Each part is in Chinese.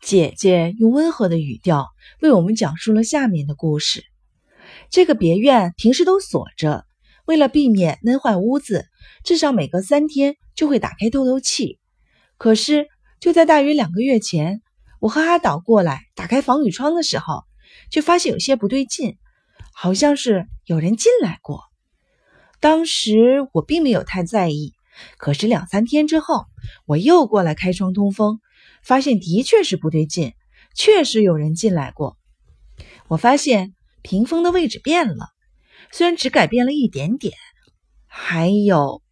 姐姐用温和的语调为我们讲述了下面的故事。这个别院平时都锁着，为了避免闷坏屋子，至少每隔三天就会打开透透气。可是就在大约两个月前，我和阿岛过来打开防雨窗的时候，就发现有些不对劲，好像是有人进来过。当时我并没有太在意，可是两三天之后，我又过来开窗通风。发现的确是不对劲，确实有人进来过。我发现屏风的位置变了，虽然只改变了一点点。还有，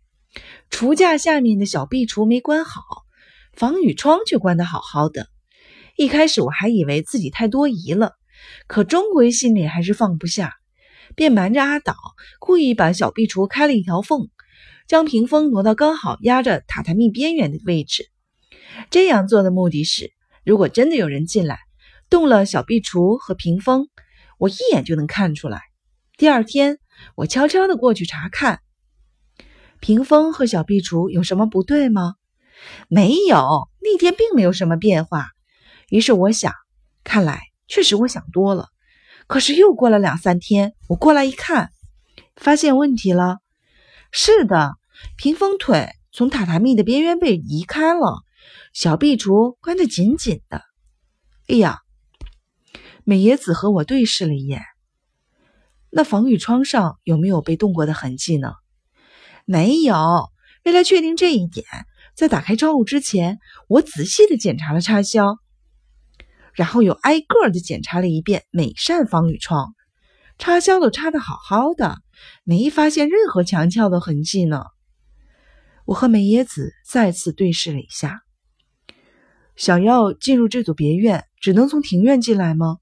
橱架下面的小壁橱没关好，防雨窗却关得好好的。一开始我还以为自己太多疑了，可终归心里还是放不下，便瞒着阿岛，故意把小壁橱开了一条缝，将屏风挪到刚好压着榻榻米边缘的位置。这样做的目的是，如果真的有人进来，动了小壁橱和屏风，我一眼就能看出来。第二天，我悄悄地过去查看，屏风和小壁橱有什么不对吗？没有，那天并没有什么变化。于是我想，看来确实我想多了。可是又过了两三天，我过来一看，发现问题了。是的，屏风腿从榻榻米的边缘被移开了。小壁橱关得紧紧的。哎呀，美野子和我对视了一眼。那防雨窗上有没有被动过的痕迹呢？没有。为了确定这一点，在打开窗户之前，我仔细的检查了插销，然后又挨个的检查了一遍每扇防雨窗，插销都插的好好的，没发现任何强撬的痕迹呢。我和美野子再次对视了一下。想要进入这座别院，只能从庭院进来吗？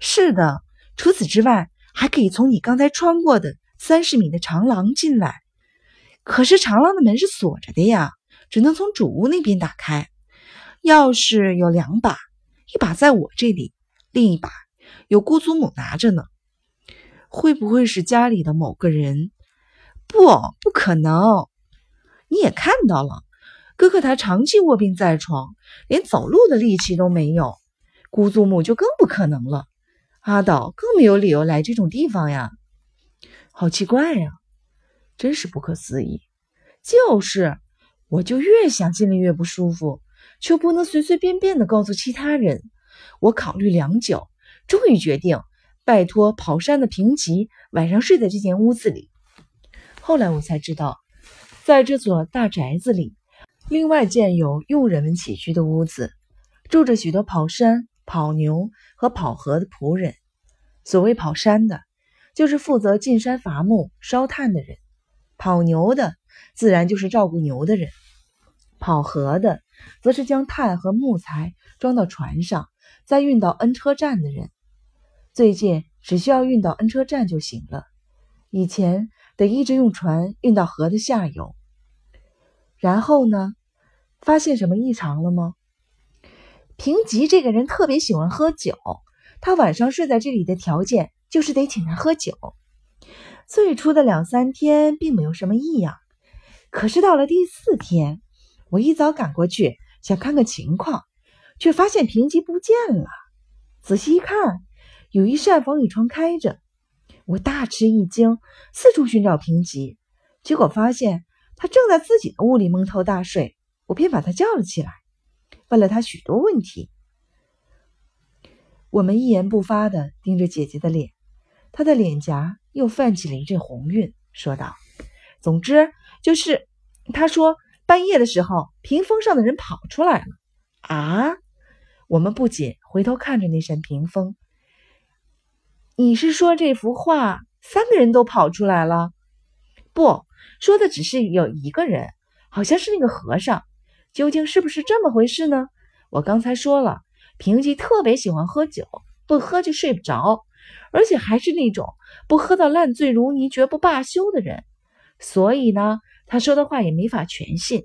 是的，除此之外，还可以从你刚才穿过的三十米的长廊进来。可是长廊的门是锁着的呀，只能从主屋那边打开。钥匙有两把，一把在我这里，另一把有姑祖母拿着呢。会不会是家里的某个人？不，不可能。你也看到了。哥哥他长期卧病在床，连走路的力气都没有。姑祖母就更不可能了。阿岛更没有理由来这种地方呀，好奇怪呀，真是不可思议。就是，我就越想心里越不舒服，却不能随随便便的告诉其他人。我考虑良久，终于决定拜托跑山的平吉晚上睡在这间屋子里。后来我才知道，在这所大宅子里。另外建有佣人们起居的屋子，住着许多跑山、跑牛和跑河的仆人。所谓跑山的，就是负责进山伐木、烧炭的人；跑牛的，自然就是照顾牛的人；跑河的，则是将炭和木材装到船上，再运到恩车站的人。最近只需要运到恩车站就行了，以前得一直用船运到河的下游。然后呢？发现什么异常了吗？平吉这个人特别喜欢喝酒，他晚上睡在这里的条件就是得请他喝酒。最初的两三天并没有什么异样，可是到了第四天，我一早赶过去想看看情况，却发现平吉不见了。仔细一看，有一扇防雨窗开着，我大吃一惊，四处寻找平吉，结果发现他正在自己的屋里蒙头大睡。我便把他叫了起来，问了他许多问题。我们一言不发的盯着姐姐的脸，她的脸颊又泛起了一阵红晕，说道：“总之就是，他说半夜的时候，屏风上的人跑出来了。”啊！我们不仅回头看着那扇屏风。你是说这幅画三个人都跑出来了？不说的只是有一个人，好像是那个和尚。究竟是不是这么回事呢？我刚才说了，平吉特别喜欢喝酒，不喝就睡不着，而且还是那种不喝到烂醉如泥绝不罢休的人。所以呢，他说的话也没法全信。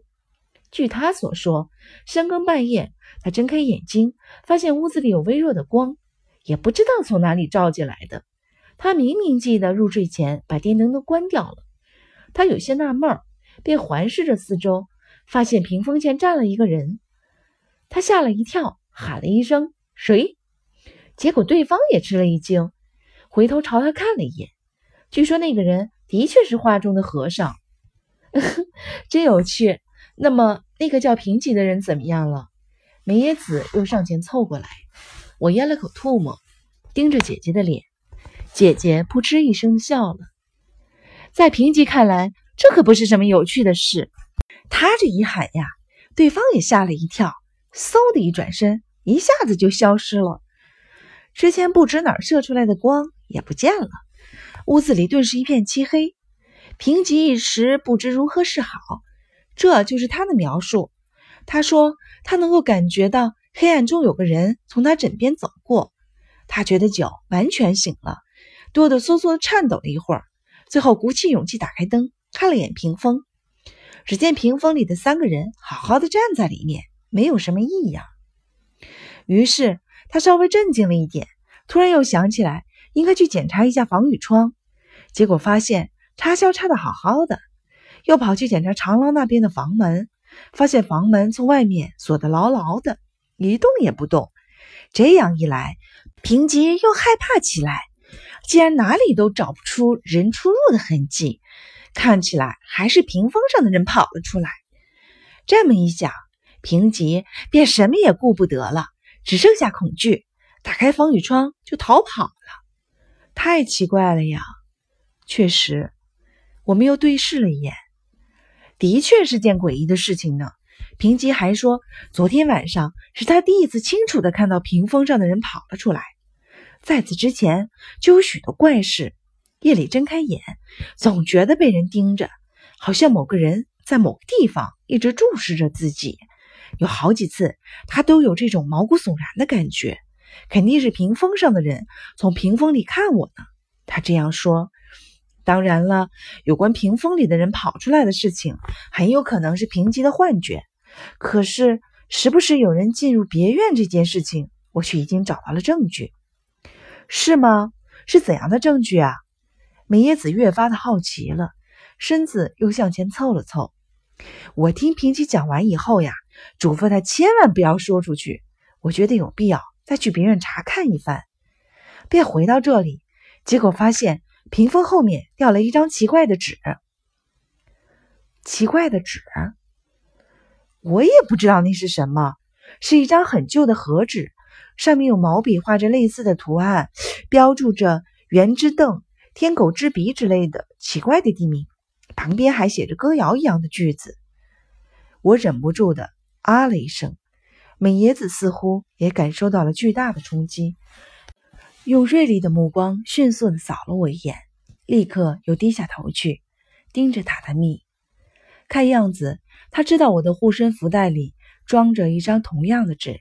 据他所说，深更半夜，他睁开眼睛，发现屋子里有微弱的光，也不知道从哪里照进来的。他明明记得入睡前把电灯都关掉了。他有些纳闷，便环视着四周。发现屏风前站了一个人，他吓了一跳，喊了一声“谁”，结果对方也吃了一惊，回头朝他看了一眼。据说那个人的确是画中的和尚，真有趣。那么那个叫平吉的人怎么样了？梅野子又上前凑过来，我咽了口唾沫，盯着姐姐的脸。姐姐扑哧一声笑了。在平吉看来，这可不是什么有趣的事。他这一喊呀，对方也吓了一跳，嗖的一转身，一下子就消失了。之前不知哪儿射出来的光也不见了。屋子里顿时一片漆黑，平吉一时不知如何是好。这就是他的描述。他说他能够感觉到黑暗中有个人从他枕边走过。他觉得脚完全醒了，哆哆嗦嗦颤抖了一会儿，最后鼓起勇气打开灯，看了眼屏风。只见屏风里的三个人好好的站在里面，没有什么异样。于是他稍微镇静了一点，突然又想起来。应该去检查一下防雨窗，结果发现插销插的好好的，又跑去检查长廊那边的房门，发现房门从外面锁得牢牢的，一动也不动。这样一来，平吉又害怕起来。既然哪里都找不出人出入的痕迹，看起来还是屏风上的人跑了出来。这么一想，平吉便什么也顾不得了，只剩下恐惧，打开防雨窗就逃跑了。太奇怪了呀！确实，我们又对视了一眼，的确是件诡异的事情呢。平吉还说，昨天晚上是他第一次清楚的看到屏风上的人跑了出来，在此之前就有许多怪事。夜里睁开眼，总觉得被人盯着，好像某个人在某个地方一直注视着自己。有好几次，他都有这种毛骨悚然的感觉。肯定是屏风上的人从屏风里看我呢。他这样说。当然了，有关屏风里的人跑出来的事情，很有可能是平吉的幻觉。可是，时不时有人进入别院这件事情，我却已经找到了证据。是吗？是怎样的证据啊？美野子越发的好奇了，身子又向前凑了凑。我听平吉讲完以后呀，嘱咐他千万不要说出去。我觉得有必要。再去别院查看一番，便回到这里，结果发现屏风后面掉了一张奇怪的纸。奇怪的纸，我也不知道那是什么，是一张很旧的和纸，上面用毛笔画着类似的图案，标注着“圆之凳”“天狗之鼻”之类的奇怪的地名，旁边还写着歌谣一样的句子。我忍不住的啊了一声。美野子似乎也感受到了巨大的冲击，用锐利的目光迅速地扫了我一眼，立刻又低下头去，盯着榻榻米。看样子，他知道我的护身符袋里装着一张同样的纸。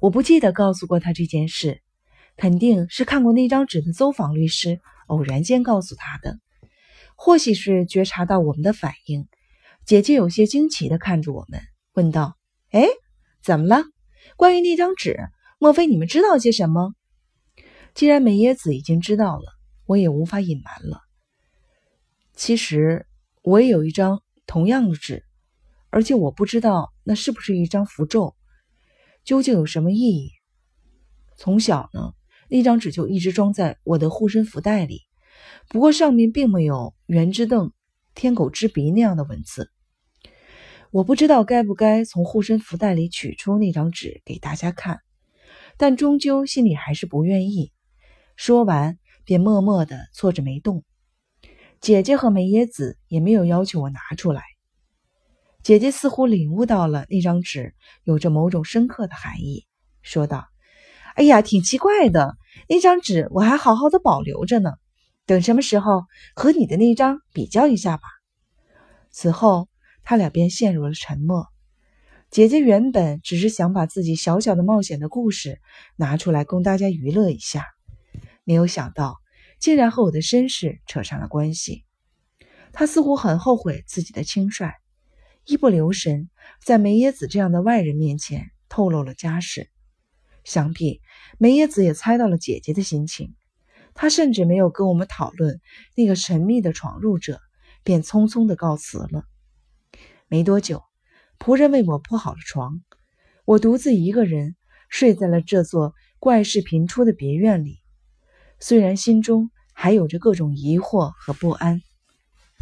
我不记得告诉过他这件事，肯定是看过那张纸的走访律师偶然间告诉他的。或许是觉察到我们的反应，姐姐有些惊奇地看着我们，问道：“哎？”怎么了？关于那张纸，莫非你们知道些什么？既然美野子已经知道了，我也无法隐瞒了。其实我也有一张同样的纸，而且我不知道那是不是一张符咒，究竟有什么意义？从小呢，那张纸就一直装在我的护身符袋里，不过上面并没有“圆之凳”“天狗之鼻”那样的文字。我不知道该不该从护身符袋里取出那张纸给大家看，但终究心里还是不愿意。说完，便默默地坐着没动。姐姐和梅野子也没有要求我拿出来。姐姐似乎领悟到了那张纸有着某种深刻的含义，说道：“哎呀，挺奇怪的，那张纸我还好好的保留着呢。等什么时候和你的那张比较一下吧。”此后。他俩便陷入了沉默。姐姐原本只是想把自己小小的冒险的故事拿出来供大家娱乐一下，没有想到竟然和我的身世扯上了关系。她似乎很后悔自己的轻率，一不留神在梅耶子这样的外人面前透露了家事。想必梅野子也猜到了姐姐的心情，她甚至没有跟我们讨论那个神秘的闯入者，便匆匆的告辞了。没多久，仆人为我铺好了床，我独自一个人睡在了这座怪事频出的别院里。虽然心中还有着各种疑惑和不安。